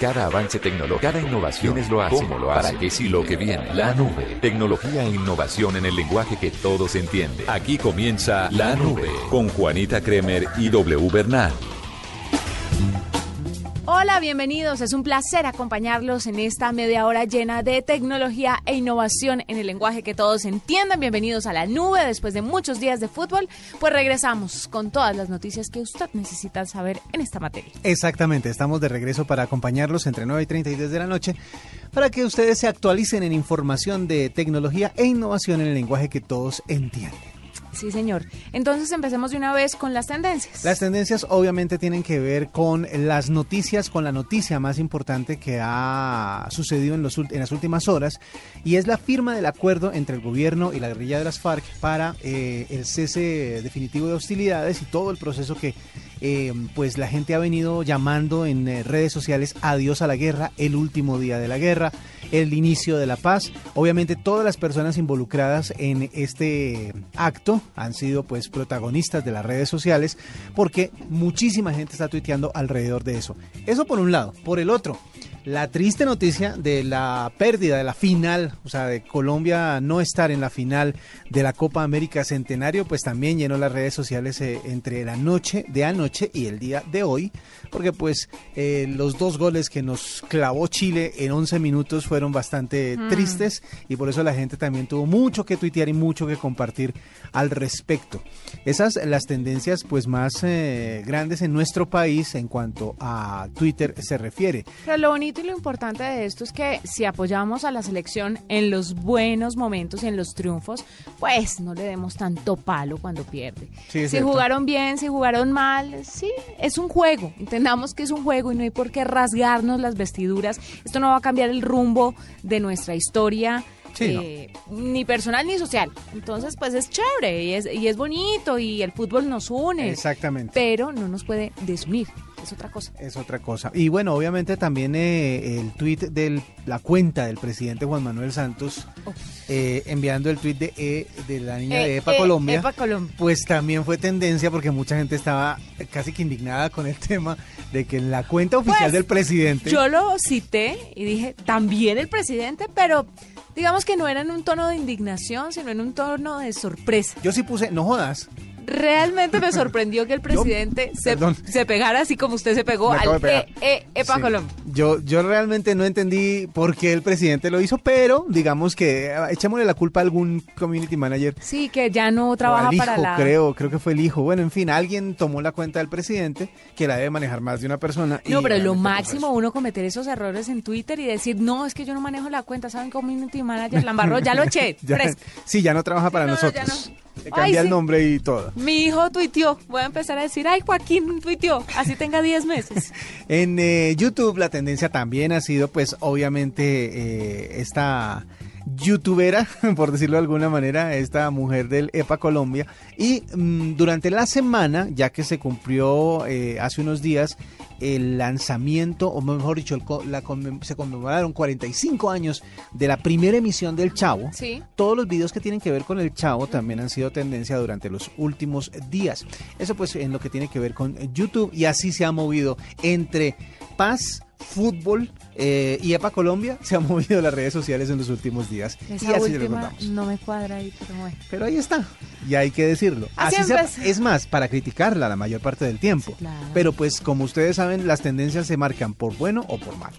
Cada avance tecnológico, cada innovación es lo hace. ¿Cómo lo hace? ¿Para qué si lo que viene? La nube. Tecnología e innovación en el lenguaje que todos entienden. Aquí comienza La Nube con Juanita Kremer y W Bernal. Hola, bienvenidos. Es un placer acompañarlos en esta media hora llena de tecnología e innovación en el lenguaje que todos entiendan. Bienvenidos a la nube. Después de muchos días de fútbol, pues regresamos con todas las noticias que usted necesita saber en esta materia. Exactamente, estamos de regreso para acompañarlos entre 9 y 30 y 10 de la noche para que ustedes se actualicen en información de tecnología e innovación en el lenguaje que todos entienden. Sí, señor. Entonces empecemos de una vez con las tendencias. Las tendencias obviamente tienen que ver con las noticias, con la noticia más importante que ha sucedido en, los, en las últimas horas y es la firma del acuerdo entre el gobierno y la guerrilla de las FARC para eh, el cese definitivo de hostilidades y todo el proceso que eh, pues la gente ha venido llamando en eh, redes sociales adiós a la guerra, el último día de la guerra, el inicio de la paz. Obviamente todas las personas involucradas en este acto han sido pues protagonistas de las redes sociales porque muchísima gente está tuiteando alrededor de eso. Eso por un lado. Por el otro, la triste noticia de la pérdida de la final, o sea, de Colombia no estar en la final de la Copa América Centenario, pues también llenó las redes sociales eh, entre la noche de anoche y el día de hoy, porque pues eh, los dos goles que nos clavó Chile en 11 minutos fueron bastante mm. tristes y por eso la gente también tuvo mucho que tuitear y mucho que compartir al respecto. Esas las tendencias pues más eh, grandes en nuestro país en cuanto a Twitter se refiere. Pero lo bonito y lo importante de esto es que si apoyamos a la selección en los buenos momentos y en los triunfos, pues no le demos tanto palo cuando pierde. si jugaron bien, si jugaron mal, sí, es un juego. Entendamos que es un juego y no hay por qué rasgarnos las vestiduras. Esto no va a cambiar el rumbo de nuestra historia eh, ni personal ni social. Entonces, pues es chévere y es, y es bonito y el fútbol nos une. Exactamente. Pero no nos puede desunir. Es otra cosa. Es otra cosa. Y bueno, obviamente también eh, el tuit de la cuenta del presidente Juan Manuel Santos eh, enviando el tuit de, de la niña de EPA Colombia, Epa Colombia, pues también fue tendencia porque mucha gente estaba casi que indignada con el tema de que en la cuenta oficial pues, del presidente... Yo lo cité y dije, también el presidente, pero digamos que no era en un tono de indignación, sino en un tono de sorpresa. Yo sí puse, no jodas realmente me sorprendió que el presidente se, se, pegara así como usted se pegó al e, e, EPA Colombia. Yo, yo realmente no entendí por qué el presidente lo hizo, pero digamos que ah, echémosle la culpa a algún community manager. Sí, que ya no trabaja para la... creo, creo que fue el hijo. Bueno, en fin, alguien tomó la cuenta del presidente, que la debe manejar más de una persona. No, pero lo máximo uno cometer esos errores en Twitter y decir, no, es que yo no manejo la cuenta, ¿saben? Community manager, la ya lo eché. sí, ya no trabaja para nosotros. Le cambia el nombre y todo. Mi hijo tuiteó. Voy a empezar a decir, ay, Joaquín tuiteó. Así tenga 10 meses. en eh, YouTube la tendencia también ha sido, pues, obviamente, eh, esta youtubera, por decirlo de alguna manera, esta mujer del EPA Colombia. Y mm, durante la semana, ya que se cumplió eh, hace unos días el lanzamiento, o mejor dicho, se conmemoraron 45 años de la primera emisión del Chavo. Todos los videos que tienen que ver con el Chavo también han sido tendencia durante los últimos días. Eso pues en lo que tiene que ver con YouTube y así se ha movido entre paz fútbol eh, y EPA Colombia se ha movido las redes sociales en los últimos días. y así última no me cuadra ahí, pero bueno. Pero ahí está, y hay que decirlo. Así, es más, para criticarla la mayor parte del tiempo. Pero pues como ustedes saben, las tendencias se marcan por bueno o por mal.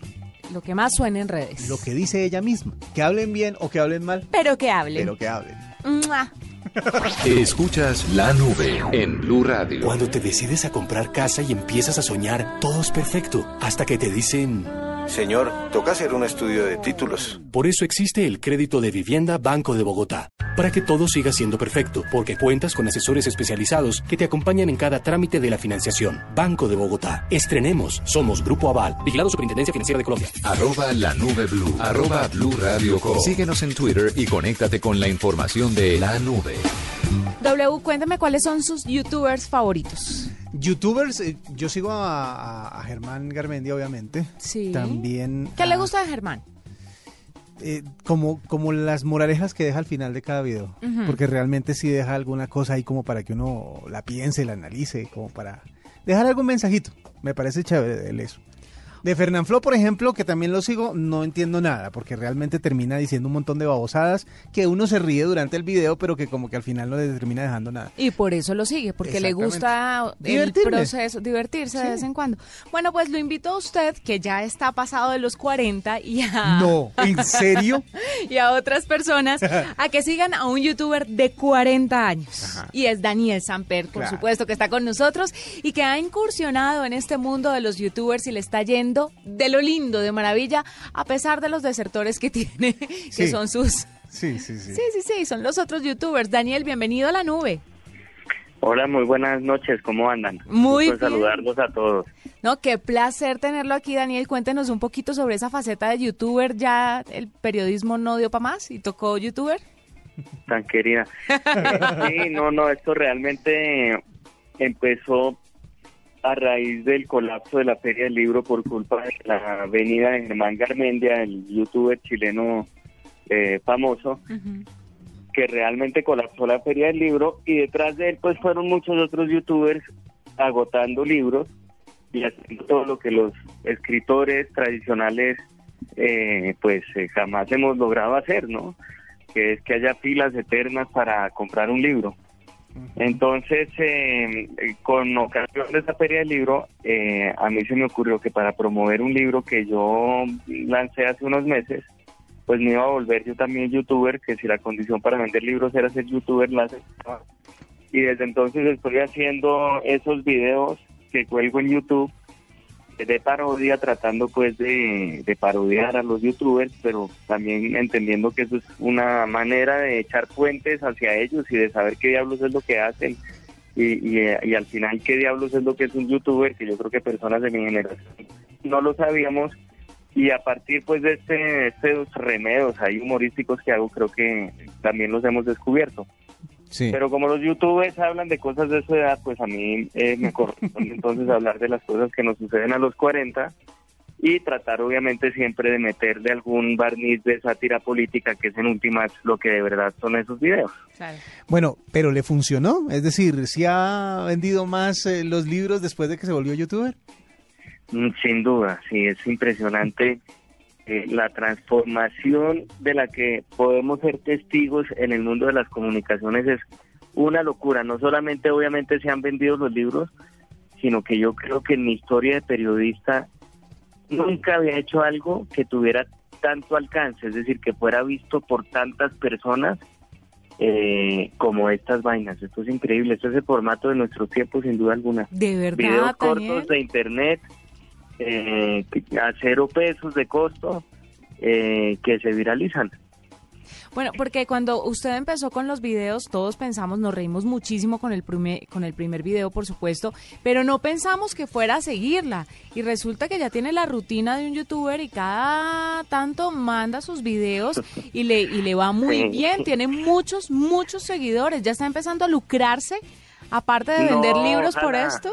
Lo que más suena en redes. Lo que dice ella misma. Que hablen bien o que hablen mal. Pero que hablen. Pero que hablen. Escuchas la nube en Blue Radio. Cuando te decides a comprar casa y empiezas a soñar, todo es perfecto. Hasta que te dicen... Señor, toca hacer un estudio de títulos. Por eso existe el crédito de vivienda Banco de Bogotá. Para que todo siga siendo perfecto, porque cuentas con asesores especializados que te acompañan en cada trámite de la financiación. Banco de Bogotá. Estrenemos. Somos Grupo Aval. Vigilado Superintendencia Financiera de Colombia. Arroba la nube blue. Arroba blue radio Síguenos en Twitter y conéctate con la información de la nube. W, cuéntame cuáles son sus youtubers favoritos. Youtubers, eh, yo sigo a, Germán Garmendia, obviamente. Sí. También. ¿Qué le gusta de Germán? Eh, como, como las moralejas que deja al final de cada video. Porque realmente sí deja alguna cosa ahí como para que uno la piense, la analice, como para dejar algún mensajito. Me parece chévere de eso. De Flo, por ejemplo, que también lo sigo, no entiendo nada, porque realmente termina diciendo un montón de babosadas que uno se ríe durante el video, pero que como que al final no le termina dejando nada. Y por eso lo sigue, porque le gusta el proceso, divertirse de vez en cuando. Bueno, pues lo invito a usted, que ya está pasado de los 40, y a... No, ¿en serio? y a otras personas, a que sigan a un youtuber de 40 años. Y es Daniel Samper, por supuesto, que está con nosotros y que ha incursionado en este mundo de los youtubers y le está yendo de lo lindo, de maravilla, a pesar de los desertores que tiene, que son sus... Sí, sí, sí. Sí, sí, sí, son los otros youtubers. Daniel, bienvenido a la nube. Hola, muy buenas noches, ¿cómo andan? Muy bien. saludarlos a todos. No, qué placer tenerlo aquí, Daniel. Cuéntenos un poquito sobre esa faceta de youtuber. ¿Ya el periodismo no dio para más y tocó youtuber? Tan querida. sí, no, no, esto realmente empezó a raíz del colapso de la Feria del Libro por culpa de la venida de Germán Garmendia, el youtuber chileno eh, famoso, que realmente colapsó la Feria del Libro y detrás de él pues fueron muchos otros youtubers agotando libros y haciendo todo lo que los escritores tradicionales eh, pues eh, jamás hemos logrado hacer, ¿no? Que es que haya filas eternas para comprar un libro. Entonces, eh, con ocasión de esa feria del libro, eh, a mí se me ocurrió que para promover un libro que yo lancé hace unos meses, pues me iba a volver yo también youtuber, que si la condición para vender libros era ser youtuber, la. Y desde entonces estoy haciendo esos videos que cuelgo en YouTube de parodia, tratando pues de, parodiar a los youtubers, pero también entendiendo que eso es una manera de echar puentes hacia ellos y de saber qué diablos es lo que hacen y, y, al final qué diablos es lo que es un youtuber, que yo creo que personas de mi generación no lo sabíamos y a partir pues de este, estos remedios ahí humorísticos que hago creo que también los hemos descubierto. Pero como los youtubers hablan de cosas de su edad, pues a mí eh, me corresponde entonces hablar de las cosas que nos suceden a los 40 y tratar obviamente siempre de meterle algún barniz de sátira política, que es en últimas lo que de verdad son esos videos. Bueno, pero le funcionó, es decir, ¿si ha vendido más eh, los libros después de que se volvió youtuber? Mm, sin duda, sí, es impresionante eh, la transformación de la que podemos ser testigos en el mundo de las comunicaciones es una locura. No solamente obviamente se han vendido los libros, sino que yo creo que en mi historia de periodista nunca había hecho algo que tuviera tanto alcance, es decir, que fuera visto por tantas personas eh, como estas vainas. Esto es increíble, esto es el formato de nuestro tiempo sin duda alguna. De verdad. Videos cortos de internet eh, a cero pesos de costo eh, que se viralizan. Bueno, porque cuando usted empezó con los videos, todos pensamos, nos reímos muchísimo con el primer, con el primer video, por supuesto, pero no pensamos que fuera a seguirla. Y resulta que ya tiene la rutina de un youtuber y cada tanto manda sus videos y le, y le va muy bien. Tiene muchos, muchos seguidores. Ya está empezando a lucrarse, aparte de vender libros por esto.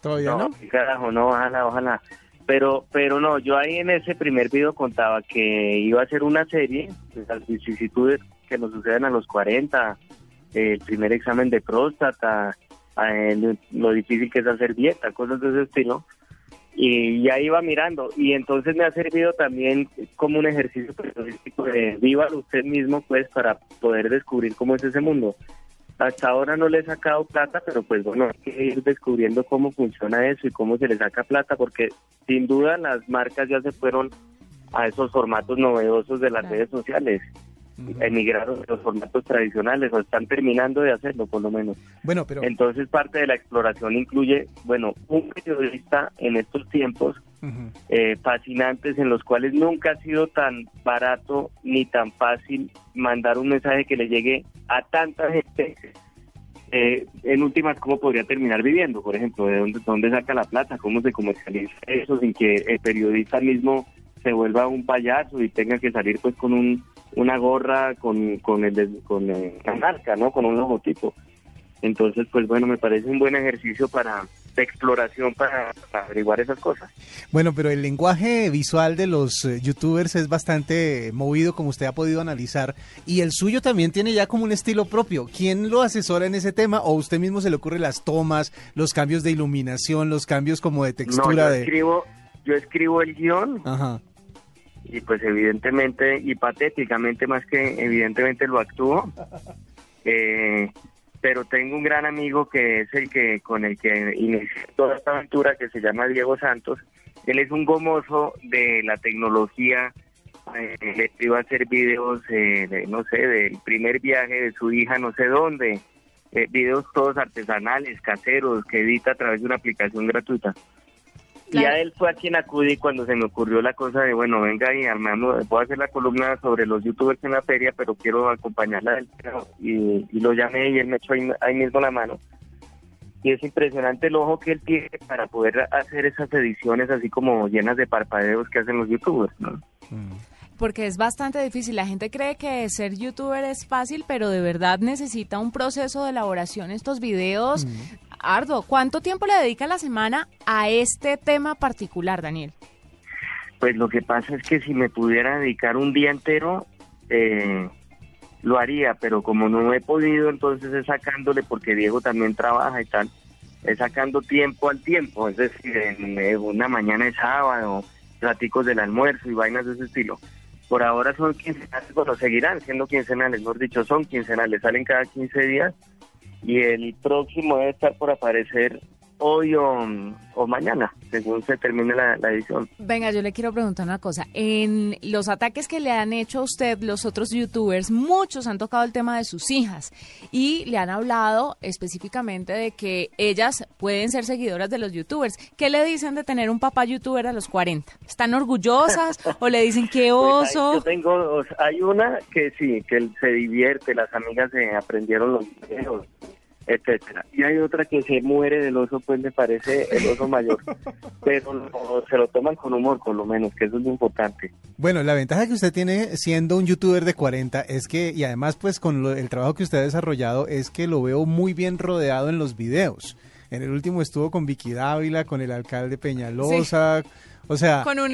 Todavía no. no? Carajo, no, ojalá, ojalá. Pero, pero no, yo ahí en ese primer video contaba que iba a ser una serie de las vicisitudes que nos suceden a los 40, el primer examen de próstata, lo difícil que es hacer dieta, cosas de ese estilo. Y ya iba mirando. Y entonces me ha servido también como un ejercicio periodístico de viva usted mismo, pues, para poder descubrir cómo es ese mundo. Hasta ahora no le he sacado plata, pero pues bueno, hay que ir descubriendo cómo funciona eso y cómo se le saca plata, porque sin duda las marcas ya se fueron a esos formatos novedosos de las redes sociales. Emigraron de los formatos tradicionales o están terminando de hacerlo por lo menos. Bueno, pero entonces parte de la exploración incluye, bueno, un periodista en estos tiempos eh, fascinantes en los cuales nunca ha sido tan barato ni tan fácil mandar un mensaje que le llegue a tanta gente. Eh, en últimas, ¿cómo podría terminar viviendo? Por ejemplo, ¿de dónde, dónde saca la plata? ¿Cómo se comercializa eso sin que el periodista mismo se vuelva un payaso y tenga que salir pues con un, una gorra con, con, el, con eh, la marca, ¿no? Con un logotipo. Entonces, pues bueno, me parece un buen ejercicio para de exploración para, averiguar esas cosas. Bueno, pero el lenguaje visual de los eh, youtubers es bastante movido, como usted ha podido analizar, y el suyo también tiene ya como un estilo propio. ¿Quién lo asesora en ese tema? ¿O usted mismo se le ocurre las tomas, los cambios de iluminación, los cambios como de textura? No, yo de... escribo yo escribo el guion y pues evidentemente y patéticamente más que evidentemente lo actúo. Eh, pero tengo un gran amigo que es el que con el que inicié toda esta aventura que se llama Diego Santos. Él es un gomoso de la tecnología. Eh, le iba a hacer videos, eh, de, no sé, del primer viaje de su hija, no sé dónde. Eh, videos todos artesanales, caseros, que edita a través de una aplicación gratuita. Y a él fue a quien acudí cuando se me ocurrió la cosa de, bueno, venga y armando, puedo hacer la columna sobre los youtubers en la feria, pero quiero acompañarla y, y lo llamé y él me echó ahí, mismo la mano. Y es impresionante el ojo que él tiene para poder hacer esas ediciones así como llenas de parpadeos que hacen los youtubers, ¿no? Mm. porque es bastante difícil. La gente cree que ser youtuber es fácil, pero de verdad necesita un proceso de elaboración estos videos, mm. Ardo, ¿cuánto tiempo le dedica la semana a este tema particular, Daniel? Pues lo que pasa es que si me pudiera dedicar un día entero, eh, lo haría, pero como no he podido, entonces es sacándole, porque Diego también trabaja y tal, es sacando tiempo al tiempo, es decir, en una mañana de sábado, platicos del almuerzo y vainas de ese estilo. Por ahora son quincenales, bueno, seguirán siendo quincenales, mejor dicho, son quincenales, salen cada 15 días y el próximo debe estar por aparecer hoy o, mañana, según se termine la, edición. Venga, yo le quiero preguntar una cosa. En los ataques que le han hecho a usted los otros youtubers, muchos han tocado el tema de sus hijas y le han hablado específicamente de que ellas pueden ser seguidoras de los youtubers. ¿Qué le dicen de tener un papá youtuber a los 40? ¿Están orgullosas o le dicen qué pues oso? yo tengo, hay una que sí, que se divierte, las amigas se aprendieron los videos etcétera. Y hay otra que se muere del oso, pues me parece el oso mayor. Pero se lo toman con humor, por lo menos, que eso es lo importante. Bueno, la ventaja que usted tiene siendo un youtuber de 40 es que, y además pues con el trabajo que usted ha desarrollado, es que lo veo muy bien rodeado en los videos. En el último estuvo con Vicky Dávila, con el alcalde Peñalosa. O sea, con un,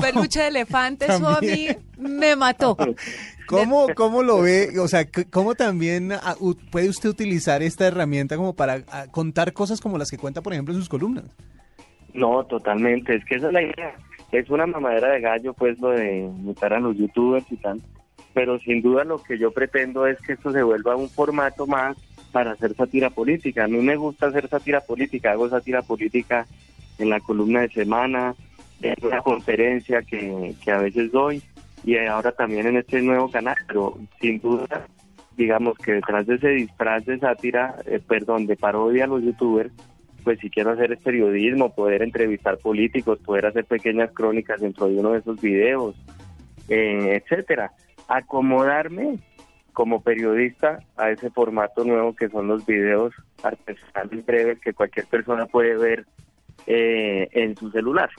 peluche de elefante, eso a mí me mató. ¿Cómo, ¿Cómo lo ve? O sea, ¿cómo también ah, puede usted utilizar esta herramienta como para ah, contar cosas como las que cuenta, por ejemplo, en sus columnas? No, totalmente. Es que esa es la idea. Es una mamadera de gallo, pues, lo de imitar a los youtubers y tal. Pero sin duda lo que yo pretendo es que esto se vuelva un formato más para hacer sátira política. A mí me gusta hacer sátira política. Hago sátira política en la columna de semana, en una conferencia que, que a veces doy y ahora también en este nuevo canal, pero sin duda, digamos que detrás de ese disfraz de sátira, eh, perdón, de parodia a los youtubers, pues si quiero hacer periodismo, poder entrevistar políticos, poder hacer pequeñas crónicas dentro de uno de esos videos, eh, etcétera. Acomodarme como periodista a ese formato nuevo que son los videos artesanales breves que cualquier persona puede ver eh, en su celular.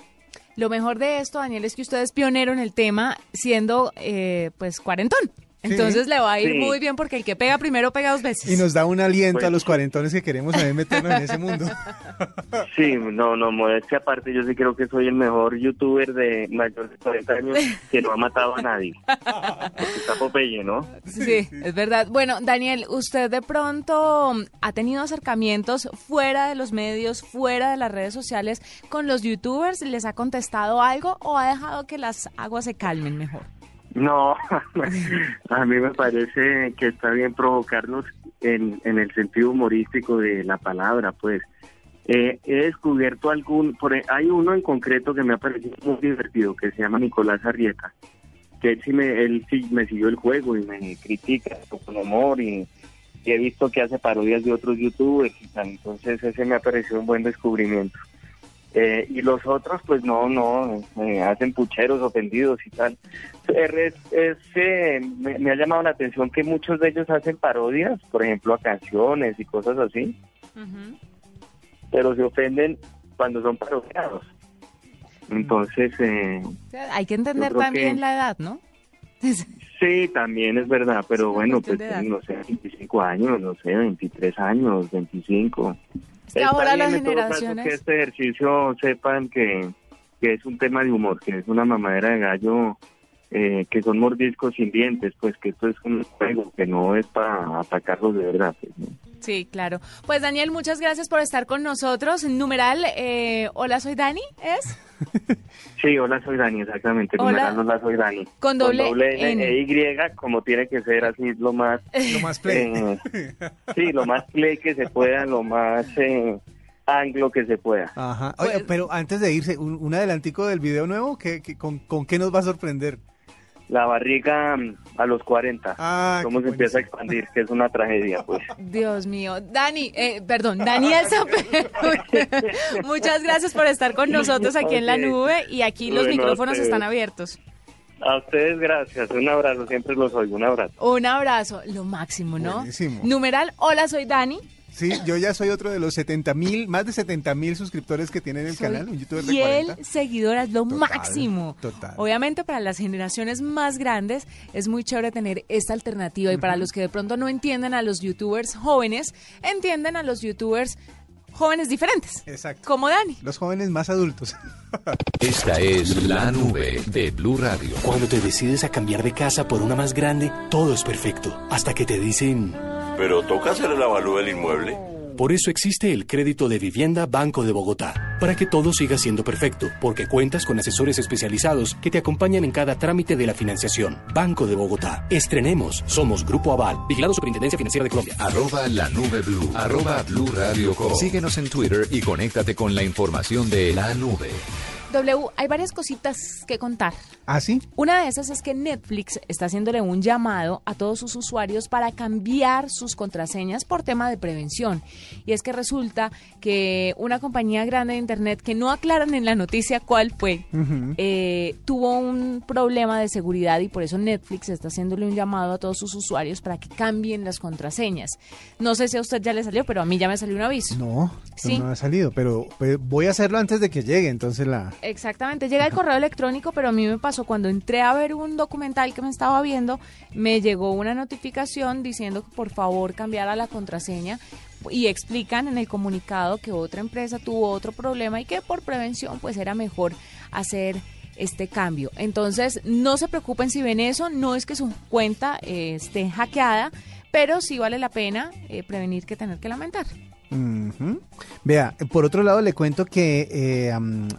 Lo mejor de esto, Daniel, es que usted es pionero en el tema, siendo eh, pues cuarentón. Entonces le va a ir muy bien porque el que pega primero pega dos veces. Y nos da un aliento a pues los cuarentones que queremos también meternos en ese mundo. Sí, no, no, modestia aparte, yo sí creo que soy el mejor youtuber de mayor de 40 años que no ha matado a nadie. está Popeye, ¿no? Sí, es verdad. Bueno, Daniel, usted de pronto ha tenido acercamientos fuera de los medios, fuera de las redes sociales con los youtubers, ¿les ha contestado algo o ha dejado que las aguas se calmen mejor? No, a mí me parece que está bien provocarnos en, en el sentido humorístico de la palabra, pues. Eh, he descubierto algún, por, e, hay uno en concreto que me ha parecido muy divertido, que se llama Nicolás Arrieta, que él sí me, él sí me siguió el juego y me critica con humor y, he visto que hace parodias de otros youtubers y entonces ese me ha parecido un buen descubrimiento. Eh, y los otros, pues no, no, hacen pucheros ofendidos y tal. Es, es me, ha llamado la atención que muchos de ellos hacen parodias, por ejemplo, a canciones y cosas así, pero se ofenden cuando son parodiados. Entonces, eh, hay que entender también la edad, ¿no? sí, también es verdad, pero bueno, pues no sé, 25 años, no sé, 23 años, 25 ahora las generaciones... que este ejercicio sepan que, es un tema de humor, que es una mamadera de gallo, eh, que son mordiscos sin dientes, pues que esto es un juego, que no es para atacarlos de verdad. Pues, Sí, claro. Pues Daniel, muchas gracias por estar con nosotros. Numeral, eh, hola, soy Dani, ¿es? Sí, hola, soy Dani, exactamente. Hola. Numeral, hola, soy Dani. Con doble N, N. E, Y, como tiene que ser así, lo más... Lo más play. eh, sí, lo más play que se pueda, lo más eh, anglo que se pueda. Ajá. Oye, Pues- pero antes de irse, un, un adelantico del video nuevo, ¿qué, qué- con, con qué nos va a sorprender? La barriga mm, a los 40. Ah, cómo se empieza a expandir, que es una tragedia, pues. Dios mío. Dani, eh, perdón, Daniel. Muchas gracias por estar con nosotros aquí en la nube y aquí los Bueno, micrófonos ustedes. están abiertos. A ustedes gracias, un abrazo, siempre los oigo, un abrazo. Un abrazo, lo máximo, ¿no? Buenísimo. Numeral, hola, soy Dani. Sí, yo ya soy otro de los 70 mil, más de 70 mil suscriptores que tienen el Soy canal, un youtuber de fiel 40. seguidora, es lo Total, máximo. total. Obviamente para las generaciones más grandes es muy chévere tener esta alternativa y para los que de pronto no entienden a los youtubers jóvenes, entienden a los youtubers jóvenes diferentes. Exacto. Como Dani. Los jóvenes más adultos. Esta es la nube de Blue Radio. Cuando te decides a cambiar de casa por una más grande, todo es perfecto. Hasta que te dicen... Pero toca hacer el avalúo del inmueble. Por eso existe el crédito de vivienda Banco de Bogotá, para que todo siga siendo perfecto, porque cuentas con asesores especializados que te acompañan en cada trámite de la financiación. Banco de Bogotá. Estrenemos. Somos Grupo Aval, vigilado Superintendencia Financiera de Colombia. Arroba la nube blue. Arroba blue radio com. Síguenos en Twitter y conéctate con la información de la nube. W, hay varias cositas que contar. ¿Ah, sí? Una de esas es que Netflix está haciéndole un llamado a todos sus usuarios para cambiar sus contraseñas por tema de prevención. Y es que resulta que una compañía grande de Internet, que no aclaran en la noticia cuál fue, eh, tuvo un problema de seguridad y por eso Netflix está haciéndole un llamado a todos sus usuarios para que cambien las contraseñas. No sé si a usted ya le salió, pero a mí ya me salió un aviso. No, Sí. no ha salido, pero pues, voy a hacerlo antes de que llegue, entonces la... Exactamente, llega el correo electrónico, pero a mí me pasó cuando entré a ver un documental que me estaba viendo, me llegó una notificación diciendo que por favor cambiara la contraseña y explican en el comunicado que otra empresa tuvo otro problema y que por prevención pues era mejor hacer este cambio. Entonces, no se preocupen si ven eso, no es que su cuenta eh, esté hackeada, pero sí vale la pena eh, prevenir que tener que lamentar. Vea, por otro lado le cuento que eh,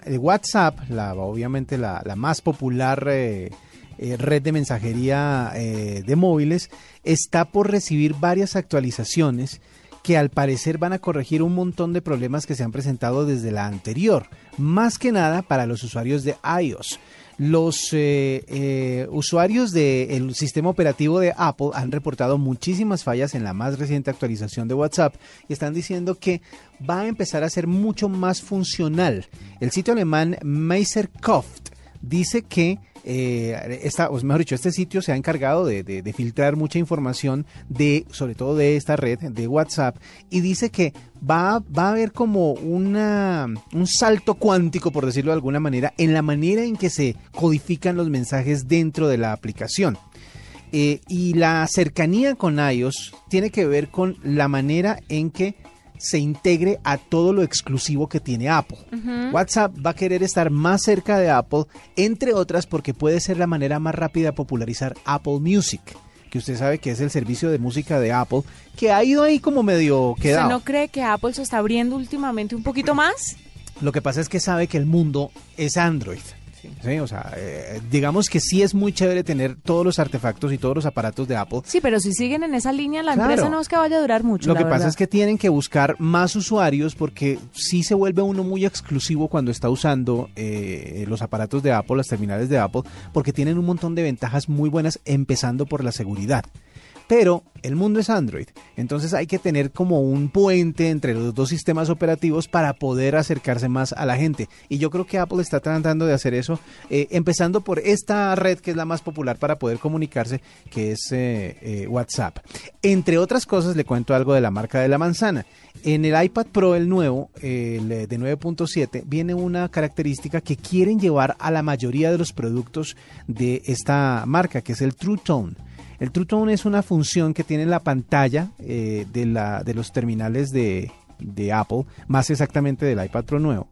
el WhatsApp, la, obviamente la, la más popular eh, eh, red de mensajería de móviles, está por recibir varias actualizaciones que al parecer van a corregir un montón de problemas que se han presentado desde la anterior, más que nada para los usuarios de iOS. Los eh, eh, usuarios del sistema operativo de Apple han reportado muchísimas fallas en la más reciente actualización de WhatsApp y están diciendo que va a empezar a ser mucho más funcional. El sitio alemán Meisterkoft dice que eh, esta, mejor dicho, este sitio se ha encargado de filtrar mucha información de, sobre todo de esta red de WhatsApp, y dice que va, va a haber como una, un salto cuántico, por decirlo de alguna manera, en la manera en que se codifican los mensajes dentro de la aplicación. Eh, y la cercanía con iOS tiene que ver con la manera en que se integre a todo lo exclusivo que tiene Apple. WhatsApp va a querer estar más cerca de Apple, entre otras porque puede ser la manera más rápida de popularizar Apple Music, que usted sabe que es el servicio de música de Apple, que ha ido ahí como medio quedado. ¿Usted no cree que Apple se está abriendo últimamente un poquito más? Lo que pasa es que sabe que el mundo es Android. Sí, o sea, eh, digamos que sí es muy chévere tener todos los artefactos y todos los aparatos de Apple, Sí, pero si siguen en esa línea, la Claro. empresa no es que vaya a durar mucho. Lo la que pasa es que tienen que buscar más usuarios porque sí se vuelve uno muy exclusivo cuando está usando eh, los aparatos de Apple, las terminales de Apple, porque tienen un montón de ventajas muy buenas, empezando por la seguridad. Pero el mundo es Android, entonces hay que tener como un puente entre los dos sistemas operativos para poder acercarse más a la gente. Y yo creo que Apple está tratando de hacer eso, eh, empezando por esta red que es la más popular para poder comunicarse, que es eh, eh, WhatsApp. Entre otras cosas, le cuento algo de la marca de la manzana. En el iPad Pro, el nuevo, el de 9.7, viene una característica que quieren llevar a la mayoría de los productos de esta marca, que es el True Tone. El True Tone es una función que tiene en la pantalla eh, de, la, de los terminales de, de Apple, más exactamente del iPad Pro nuevo,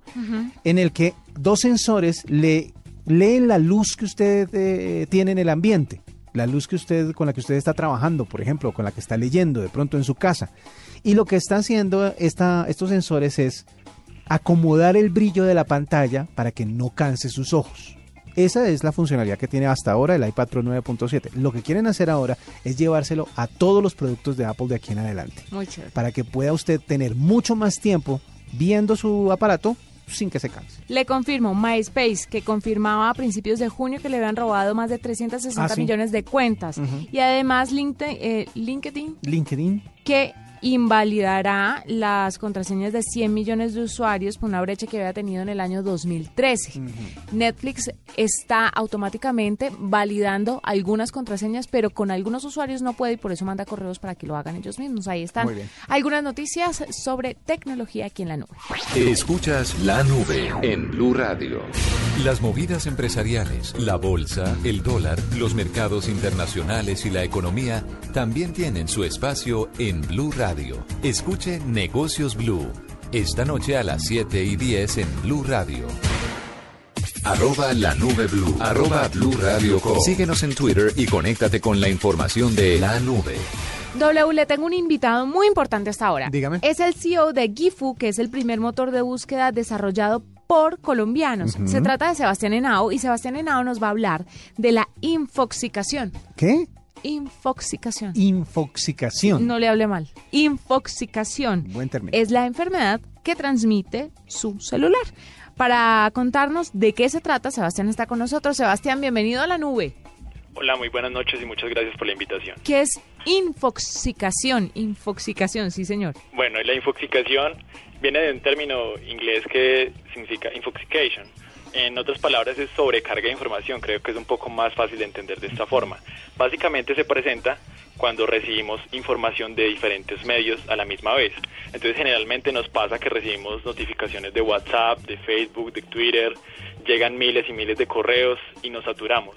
en el que dos sensores le leen la luz que usted eh, tiene en el ambiente. la luz que usted con la que usted está trabajando, por ejemplo, con la que está leyendo de pronto en su casa. Y lo que está haciendo esta, estos sensores es acomodar el brillo de la pantalla para que no canse sus ojos. Esa es la funcionalidad que tiene hasta ahora el iPad Pro 9.7. Lo que quieren hacer ahora es llevárselo a todos los productos de Apple de aquí en adelante. Muy chévere. Para que pueda usted tener mucho más tiempo viendo su aparato sin que se canse. Le confirmo, MySpace, que confirmaba a principios de junio que le habían robado más de 360 Ah, sí. millones de cuentas. Y además LinkedIn, eh, LinkedIn, LinkedIn. que invalidará las contraseñas de 100 millones de usuarios por una brecha que había tenido en el año 2013. Netflix está automáticamente validando algunas contraseñas, pero con algunos usuarios no puede y por eso manda correos para que lo hagan ellos mismos. Ahí están Muy bien. algunas noticias sobre tecnología aquí en la nube. Escuchas la nube en Blue Radio. Las movidas empresariales, la bolsa, el dólar, los mercados internacionales y la economía también tienen su espacio en Blue Radio. Escuche Negocios Blue. Esta noche a las 7 y 10 en Blue Radio. Arroba la nube blue. Arroba blue radio com. Síguenos en Twitter y conéctate con la información de la nube. W, le tengo un invitado muy importante hasta ahora. Dígame. Es el CEO de Gifu, que es el primer motor de búsqueda desarrollado por colombianos. Se trata de Sebastián Henao y Sebastián Henao nos va a hablar de la infoxicación. ¿Qué? Infoxicación. Infoxicación. No le hable mal. Infoxicación. Buen término. Es la enfermedad que transmite su celular. Para contarnos de qué se trata, Sebastián está con nosotros. Sebastián, bienvenido a la nube. Hola, muy buenas noches y muchas gracias por la invitación. ¿Qué es infoxicación? Infoxicación, sí, señor. Bueno, la infoxicación viene de un término inglés que significa infoxication. En otras palabras, es sobrecarga de información. Creo que es un poco más fácil de entender de esta forma. Básicamente se presenta cuando recibimos información de diferentes medios a la misma vez. Entonces, generalmente nos pasa que recibimos notificaciones de WhatsApp, de Facebook, de Twitter, llegan miles y miles de correos y nos saturamos.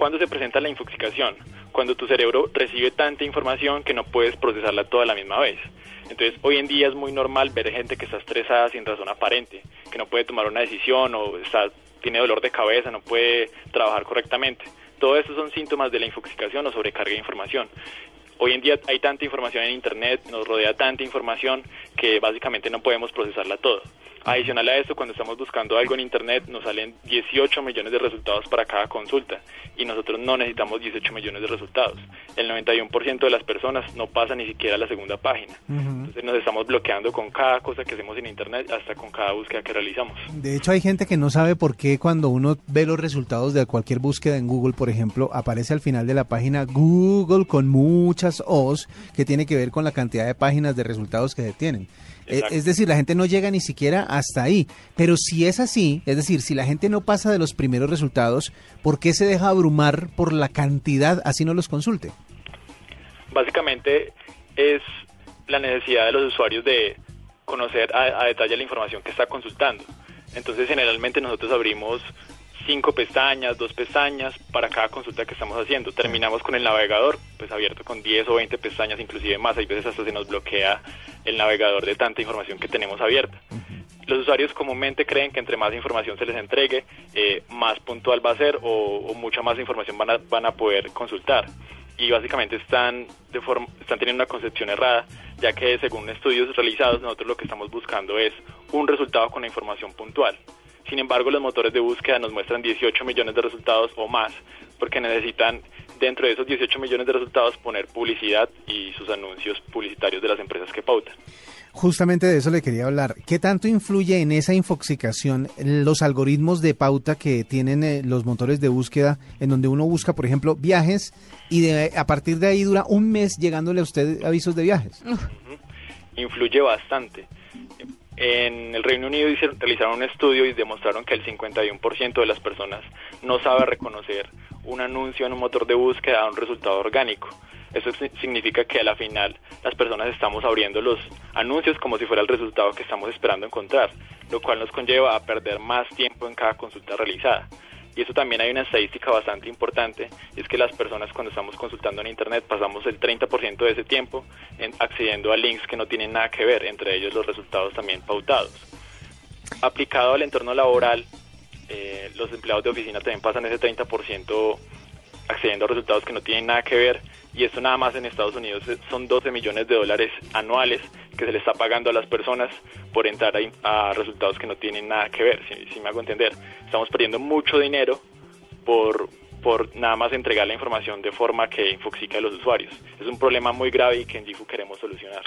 ¿Cuándo se presenta la infoxicación? Cuando tu cerebro recibe tanta información que no puedes procesarla toda a la misma vez. Entonces, hoy en día es muy normal ver gente que está estresada sin razón aparente, que no puede tomar una decisión o está, tiene dolor de cabeza, no puede trabajar correctamente. Todo esto son síntomas de la infoxicación o sobrecarga de información. Hoy en día hay tanta información en Internet, nos rodea tanta información que básicamente no podemos procesarla todo. Adicional a esto, cuando estamos buscando algo en Internet, nos salen 18 millones de resultados para cada consulta y nosotros no necesitamos 18 millones de resultados. El 91% de las personas no pasa ni siquiera a la segunda página. Entonces nos estamos bloqueando con cada cosa que hacemos en Internet, hasta con cada búsqueda que realizamos. De hecho, hay gente que no sabe por qué cuando uno ve los resultados de cualquier búsqueda en Google, por ejemplo, aparece al final de la página Google con muchas O's que tiene que ver con la cantidad de páginas de resultados que se tienen. E- Exacto. Es decir, la gente no llega ni siquiera hasta ahí. Pero si es así, es decir, si la gente no pasa de los primeros resultados, ¿por qué se deja abrumar por la cantidad así no los consulte? Básicamente es la necesidad de los usuarios de conocer a, a detalle la información que está consultando. Entonces generalmente nosotros abrimos cinco pestañas, dos pestañas para cada consulta que estamos haciendo. Terminamos con el navegador, pues abierto con 10 o 20 pestañas, inclusive más. Hay veces hasta se nos bloquea el navegador de tanta información que tenemos abierta. Los usuarios comúnmente creen que entre más información se les entregue, eh, más puntual va a ser o, o mucha más información van a, van a poder consultar. Y básicamente están, de forma, están teniendo una concepción errada, ya que según estudios realizados, nosotros lo que estamos buscando es un resultado con la información puntual. Sin embargo, los motores de búsqueda nos muestran 18 millones de resultados o más, porque necesitan dentro de esos 18 millones de resultados poner publicidad y sus anuncios publicitarios de las empresas que pautan. Justamente de eso le quería hablar. ¿Qué tanto influye en esa infoxicación los algoritmos de pauta que tienen eh, los motores de búsqueda, en donde uno busca, por ejemplo, viajes y de, a partir de ahí dura un mes llegándole a usted avisos de viajes? influye bastante. En el Reino Unido realizaron un estudio y demostraron que el 51% de las personas no sabe reconocer un anuncio en un motor de búsqueda a un resultado orgánico. Eso si- significa que a la final las personas estamos abriendo los anuncios como si fuera el resultado que estamos esperando encontrar, lo cual nos conlleva a perder más tiempo en cada consulta realizada. Y eso también hay una estadística bastante importante, y es que las personas cuando estamos consultando en Internet pasamos el 30% de ese tiempo en accediendo a links que no tienen nada que ver, entre ellos los resultados también pautados. Aplicado al entorno laboral, eh, los empleados de oficina también pasan ese 30% accediendo a resultados que no tienen nada que ver y esto nada más en Estados Unidos son 12 millones de dólares anuales que se le está pagando a las personas por entrar a, resultados que no tienen nada que ver, si, me hago entender. Estamos perdiendo mucho dinero por, por nada más entregar la información de forma que infoxica a los usuarios. Es un problema muy grave y que en Gifu queremos solucionar.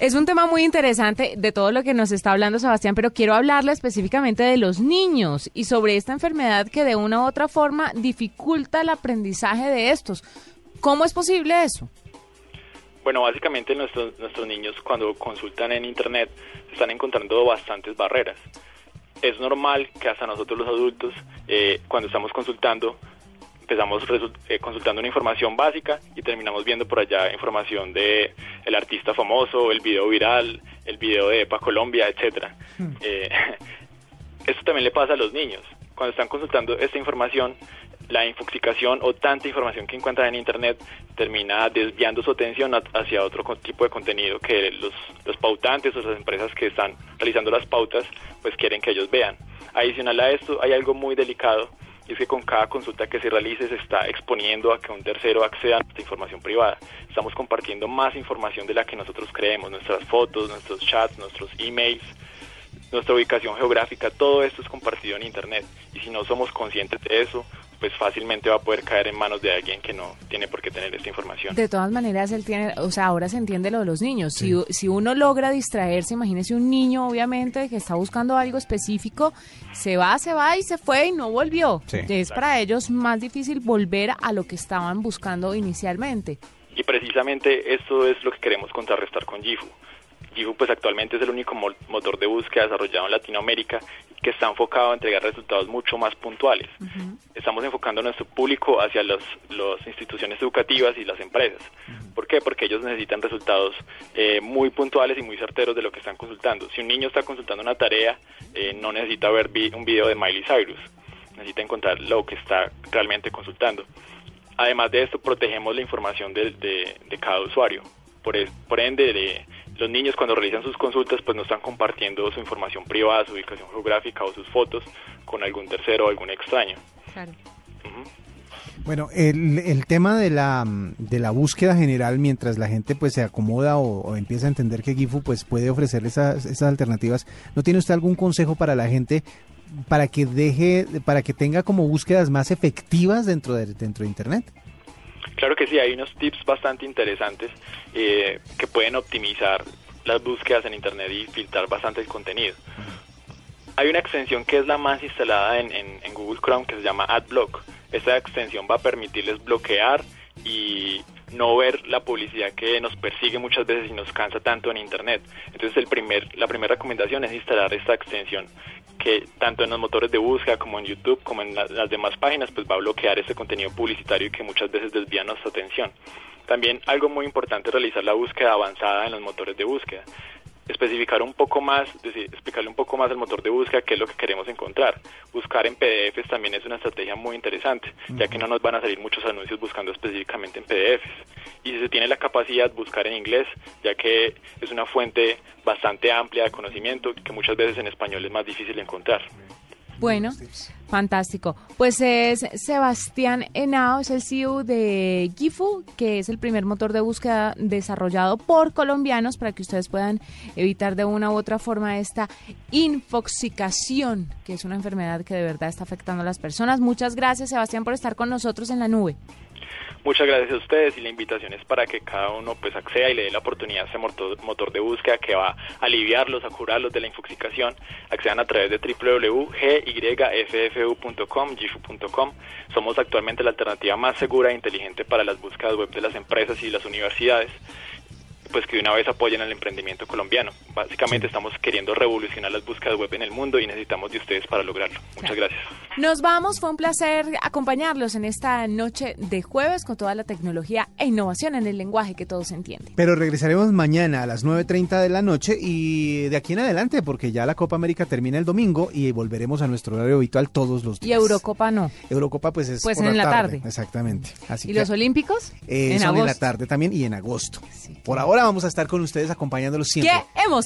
Es un tema muy interesante de todo lo que nos está hablando Sebastián, pero quiero hablarle específicamente de los niños y sobre esta enfermedad que de una u otra forma dificulta el aprendizaje de estos. ¿Cómo es posible eso? Bueno, básicamente nuestros, nuestros niños cuando consultan en Internet están encontrando bastantes barreras. Es normal que hasta nosotros los adultos, eh, cuando estamos consultando, empezamos eh, consultando una información básica y terminamos viendo por allá información de el artista famoso, el video viral, el video de EPA Colombia, etcétera. Hmm. Eh, esto también le pasa a los niños. Cuando están consultando esta información, la infoxicación o tanta información que encuentran en Internet termina desviando su atención hacia otro tipo de contenido que los, los pautantes o las empresas que están realizando las pautas pues quieren que ellos vean. Adicional a esto, hay algo muy delicado y es que con cada consulta que se realice se está exponiendo a que un tercero acceda a nuestra información privada. Estamos compartiendo más información de la que nosotros creemos, nuestras fotos, nuestros chats, nuestros emails, nuestra ubicación geográfica, todo esto es compartido en Internet. Y si no somos conscientes de eso, pues fácilmente va a poder caer en manos de alguien que no tiene por qué tener esta información. De todas maneras, él tiene, o sea, ahora se entiende lo de los niños. Si, si uno logra distraerse, imagínese un niño, obviamente, que está buscando algo específico, se va, se va y se fue y no volvió. es para ellos más difícil volver a lo que estaban buscando inicialmente. Y precisamente esto es lo que queremos contrarrestar con Gifu. Gifu pues actualmente es el único motor de búsqueda desarrollado en Latinoamérica que está enfocado a entregar resultados mucho más puntuales. Estamos enfocando nuestro público hacia las instituciones educativas y las empresas. ¿Por qué? Porque ellos necesitan resultados eh, muy puntuales y muy certeros de lo que están consultando. Si un niño está consultando una tarea, eh, no necesita ver un video de Miley Cyrus, necesita encontrar lo que está realmente consultando. Además de esto, protegemos la información de, de, cada usuario. Por, por ende, de, los niños cuando realizan sus consultas pues no están compartiendo su información privada, su ubicación geográfica o sus fotos con algún tercero o algún extraño. Claro. Bueno, el, el, tema de la, de la búsqueda general, mientras la gente pues se acomoda o, empieza a entender que Gifu pues puede ofrecer esas, esas alternativas, ¿no tiene usted algún consejo para la gente para que deje, para que tenga como búsquedas más efectivas dentro de, dentro de Internet? Claro que sí, hay unos tips bastante interesantes eh, que pueden optimizar las búsquedas en Internet y filtrar bastante el contenido. Hay una extensión que es la más instalada en, Google Chrome que se llama AdBlock. Esta extensión va a permitirles bloquear y no ver la publicidad que nos persigue muchas veces y nos cansa tanto en Internet. Entonces el primer, la primera recomendación es instalar esta extensión que tanto en los motores de búsqueda como en YouTube como en las demás páginas pues va a bloquear ese contenido publicitario que muchas veces desvía nuestra atención. También algo muy importante es realizar la búsqueda avanzada en los motores de búsqueda especificar un poco más, decir, explicarle un poco más al motor de búsqueda qué es lo que queremos encontrar. Buscar en PDFs también es una estrategia muy interesante, ya que no nos van a salir muchos anuncios buscando específicamente en PDFs. Y si se tiene la capacidad, buscar en inglés, ya que es una fuente bastante amplia de conocimiento que muchas veces en español es más difícil encontrar. Bueno, fantástico. Pues es Sebastián Henao, es el CEO de Gifu, que es el primer motor de búsqueda desarrollado por colombianos para que ustedes puedan evitar de una u otra forma esta infoxicación, que es una enfermedad que de verdad está afectando a las personas. Muchas gracias, Sebastián, por estar con nosotros en la nube. Muchas gracias a ustedes y la invitación es para que cada uno pues acceda y le dé la oportunidad a ese motor, de búsqueda que va a aliviarlos, a curarlos de la infoxicación. Accedan a través de www.gyffu.com, gifu.com. Somos actualmente la alternativa más segura e inteligente para las búsquedas web de las empresas y las universidades pues que de una vez apoyen al emprendimiento colombiano. Básicamente estamos queriendo revolucionar las búsquedas web en el mundo y necesitamos de ustedes para lograrlo. Muchas gracias. Nos vamos, fue un placer acompañarlos en esta noche de jueves con toda la tecnología e innovación en el lenguaje que todos entienden. Pero regresaremos mañana a las 9.30 de la noche y de aquí en adelante porque ya la Copa América termina el domingo y volveremos a nuestro horario habitual todos los días. Y Eurocopa no. Eurocopa pues es pues en la tarde. Exactamente. ¿Y los Olímpicos? Eh, en son en la tarde también y en agosto. Por ahora vamos a estar con ustedes acompañándolos siempre. ¿Qué hemos